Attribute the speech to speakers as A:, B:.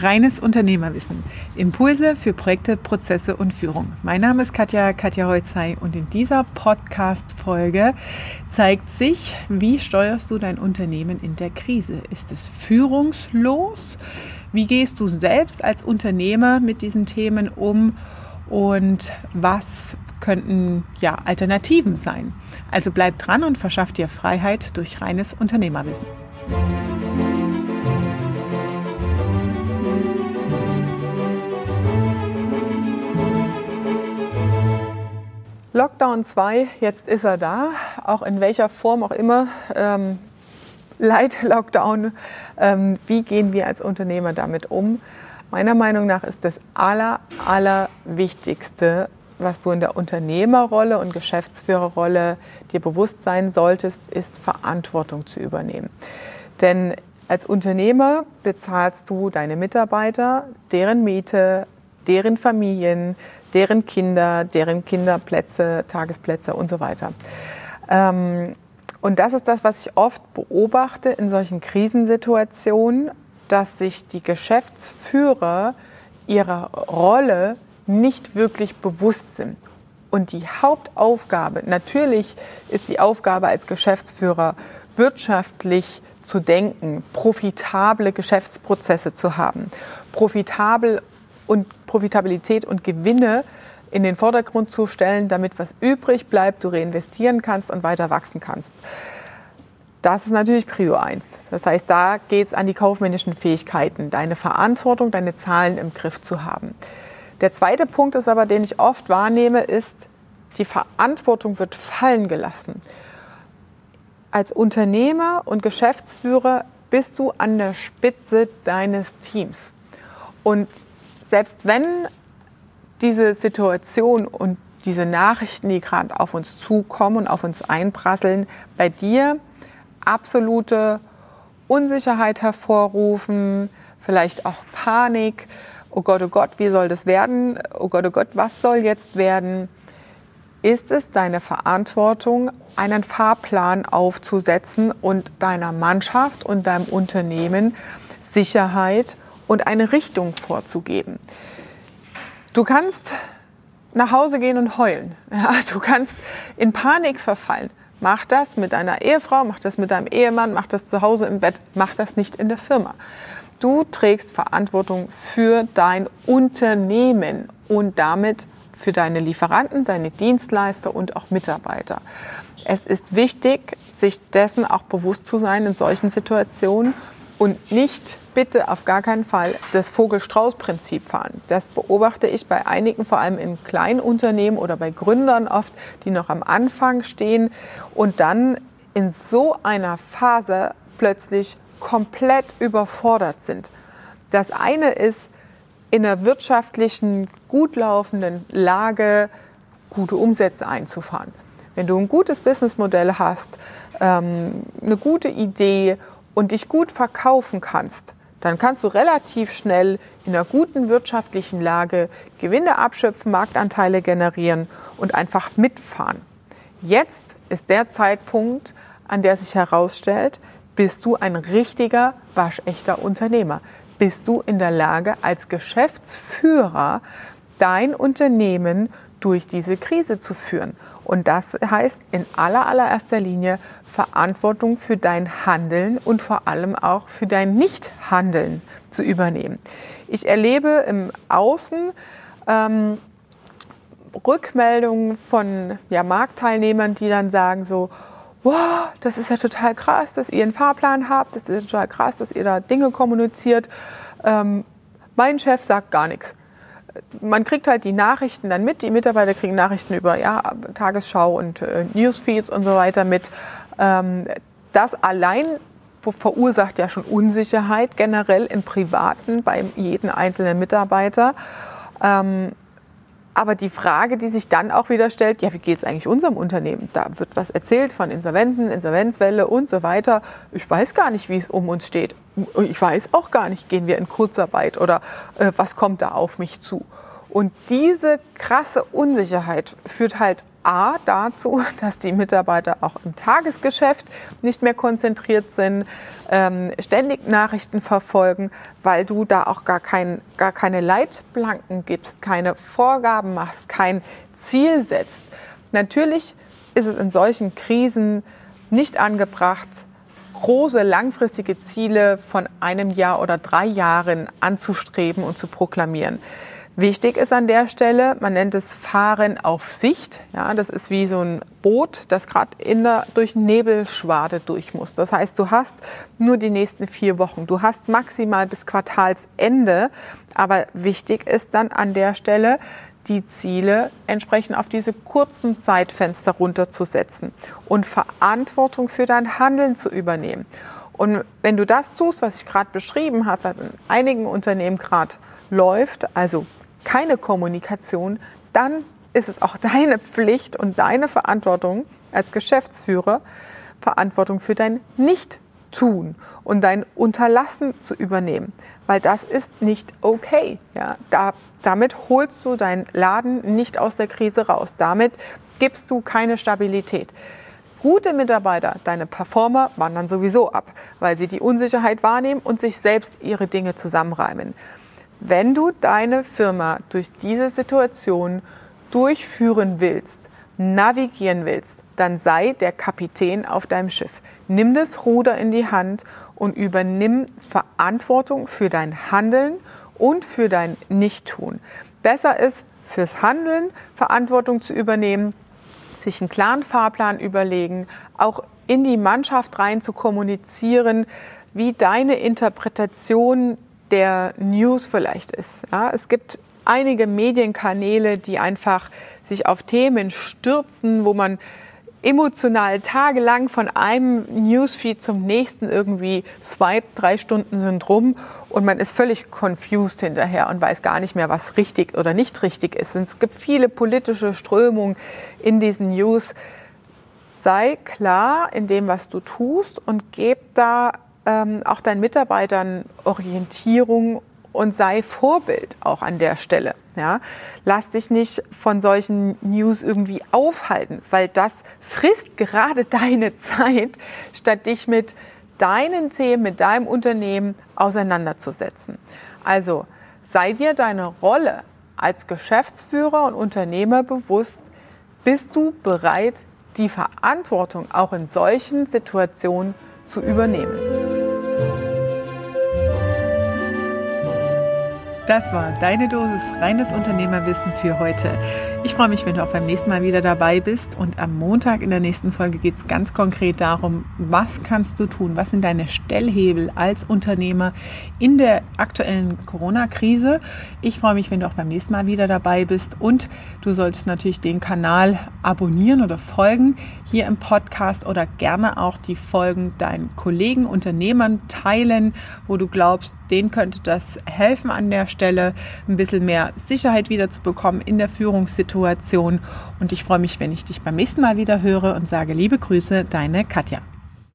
A: Reines Unternehmerwissen. Impulse für Projekte, Prozesse und Führung. Mein Name ist Katja, Katja Holzei und in dieser Podcast-Folge zeigt sich, wie steuerst du dein Unternehmen in der Krise? Ist es führungslos? Wie gehst du selbst als Unternehmer mit diesen Themen um? Und was könnten ja Alternativen sein? Also bleib dran und verschaff dir Freiheit durch reines Unternehmerwissen. Lockdown 2, jetzt ist er da, auch in welcher Form auch immer. Ähm, Light Lockdown, ähm, wie gehen wir als Unternehmer damit um? Meiner Meinung nach ist das aller, aller Wichtigste, was du in der Unternehmerrolle und Geschäftsführerrolle dir bewusst sein solltest, ist Verantwortung zu übernehmen. Denn als Unternehmer bezahlst du deine Mitarbeiter, deren Miete, deren Familien, deren Kinder, deren Kinderplätze, Tagesplätze und so weiter. Ähm, und das ist das, was ich oft beobachte in solchen Krisensituationen, dass sich die Geschäftsführer ihrer Rolle nicht wirklich bewusst sind. Und die Hauptaufgabe, natürlich ist die Aufgabe als Geschäftsführer wirtschaftlich zu denken, profitable Geschäftsprozesse zu haben, profitabel und Profitabilität und Gewinne in den Vordergrund zu stellen, damit was übrig bleibt, du reinvestieren kannst und weiter wachsen kannst. Das ist natürlich Prio 1. Das heißt, da geht es an die kaufmännischen Fähigkeiten, deine Verantwortung, deine Zahlen im Griff zu haben. Der zweite Punkt ist aber, den ich oft wahrnehme, ist, die Verantwortung wird fallen gelassen. Als Unternehmer und Geschäftsführer bist du an der Spitze deines Teams. Und selbst wenn diese Situation und diese Nachrichten, die gerade auf uns zukommen und auf uns einprasseln, bei dir absolute Unsicherheit hervorrufen, vielleicht auch Panik. Oh Gott, oh Gott, wie soll das werden? Oh Gott, oh Gott, was soll jetzt werden? Ist es deine Verantwortung, einen Fahrplan aufzusetzen und deiner Mannschaft und deinem Unternehmen Sicherheit und eine Richtung vorzugeben. Du kannst nach Hause gehen und heulen. Ja, du kannst in Panik verfallen. Mach das mit deiner Ehefrau, mach das mit deinem Ehemann, mach das zu Hause im Bett, mach das nicht in der Firma. Du trägst Verantwortung für dein Unternehmen und damit für deine Lieferanten, deine Dienstleister und auch Mitarbeiter. Es ist wichtig, sich dessen auch bewusst zu sein in solchen Situationen und nicht bitte auf gar keinen Fall das Vogel-Strauß-Prinzip fahren. Das beobachte ich bei einigen, vor allem in Kleinunternehmen oder bei Gründern oft, die noch am Anfang stehen und dann in so einer Phase plötzlich komplett überfordert sind. Das eine ist, in einer wirtschaftlichen, gut laufenden Lage gute Umsätze einzufahren. Wenn du ein gutes Businessmodell hast, ähm, eine gute Idee und dich gut verkaufen kannst, dann kannst du relativ schnell in einer guten wirtschaftlichen Lage Gewinne abschöpfen, Marktanteile generieren und einfach mitfahren. Jetzt ist der Zeitpunkt, an der sich herausstellt, bist du ein richtiger, waschechter Unternehmer. Bist du in der Lage, als Geschäftsführer dein Unternehmen durch diese Krise zu führen? Und das heißt in aller, allererster Linie Verantwortung für dein Handeln und vor allem auch für dein Nichthandeln zu übernehmen. Ich erlebe im Außen ähm, Rückmeldungen von ja, Marktteilnehmern, die dann sagen so, wow, das ist ja total krass, dass ihr einen Fahrplan habt, das ist ja total krass, dass ihr da Dinge kommuniziert. Ähm, mein Chef sagt gar nichts. Man kriegt halt die Nachrichten dann mit, die Mitarbeiter kriegen Nachrichten über ja, Tagesschau und äh, Newsfeeds und so weiter mit. Ähm, das allein verursacht ja schon Unsicherheit generell im Privaten bei jedem einzelnen Mitarbeiter. Ähm, aber die Frage, die sich dann auch wieder stellt, ja, wie geht es eigentlich unserem Unternehmen? Da wird was erzählt von Insolvenzen, Insolvenzwelle und so weiter. Ich weiß gar nicht, wie es um uns steht. Ich weiß auch gar nicht, gehen wir in Kurzarbeit oder äh, was kommt da auf mich zu? Und diese krasse Unsicherheit führt halt A dazu, dass die Mitarbeiter auch im Tagesgeschäft nicht mehr konzentriert sind, ähm, ständig Nachrichten verfolgen, weil du da auch gar, kein, gar keine Leitplanken gibst, keine Vorgaben machst, kein Ziel setzt. Natürlich ist es in solchen Krisen nicht angebracht, große langfristige Ziele von einem Jahr oder drei Jahren anzustreben und zu proklamieren. Wichtig ist an der Stelle, man nennt es Fahren auf Sicht. Ja, das ist wie so ein Boot, das gerade durch Nebelschwade durch muss. Das heißt, du hast nur die nächsten vier Wochen. Du hast maximal bis Quartalsende. Aber wichtig ist dann an der Stelle, die Ziele entsprechend auf diese kurzen Zeitfenster runterzusetzen und Verantwortung für dein Handeln zu übernehmen. Und wenn du das tust, was ich gerade beschrieben habe, was in einigen Unternehmen gerade läuft, also keine Kommunikation, dann ist es auch deine Pflicht und deine Verantwortung als Geschäftsführer, Verantwortung für dein Nicht-Tun und dein Unterlassen zu übernehmen, weil das ist nicht okay. Ja? Da, damit holst du deinen Laden nicht aus der Krise raus. Damit gibst du keine Stabilität. Gute Mitarbeiter, deine Performer, wandern sowieso ab, weil sie die Unsicherheit wahrnehmen und sich selbst ihre Dinge zusammenreimen. Wenn du deine Firma durch diese Situation durchführen willst, navigieren willst, dann sei der Kapitän auf deinem Schiff. Nimm das Ruder in die Hand und übernimm Verantwortung für dein Handeln und für dein Nichttun. Besser ist, fürs Handeln Verantwortung zu übernehmen, sich einen klaren Fahrplan überlegen, auch in die Mannschaft rein zu kommunizieren, wie deine Interpretation der News vielleicht ist. Ja, es gibt einige Medienkanäle, die einfach sich auf Themen stürzen, wo man emotional tagelang von einem Newsfeed zum nächsten irgendwie swiped, drei Stunden sind rum und man ist völlig confused hinterher und weiß gar nicht mehr, was richtig oder nicht richtig ist. Und es gibt viele politische Strömungen in diesen News. Sei klar in dem, was du tust und gib da ähm, auch deinen Mitarbeitern Orientierung und sei Vorbild auch an der Stelle. Ja? Lass dich nicht von solchen News irgendwie aufhalten, weil das frisst gerade deine Zeit, statt dich mit deinen Themen, mit deinem Unternehmen auseinanderzusetzen. Also sei dir deine Rolle als Geschäftsführer und Unternehmer bewusst, bist du bereit, die Verantwortung auch in solchen Situationen zu übernehmen. Das war deine Dosis reines Unternehmerwissen für heute. Ich freue mich, wenn du auch beim nächsten Mal wieder dabei bist. Und am Montag in der nächsten Folge geht es ganz konkret darum, was kannst du tun? Was sind deine Stellhebel als Unternehmer in der aktuellen Corona-Krise? Ich freue mich, wenn du auch beim nächsten Mal wieder dabei bist. Und du solltest natürlich den Kanal abonnieren oder folgen hier im Podcast oder gerne auch die Folgen deinen Kollegen, Unternehmern teilen, wo du glaubst, denen könnte das helfen an der Stelle Stelle ein bisschen mehr Sicherheit wieder zu bekommen in der Führungssituation. Und ich freue mich, wenn ich dich beim nächsten Mal wieder höre und sage liebe Grüße, deine Katja.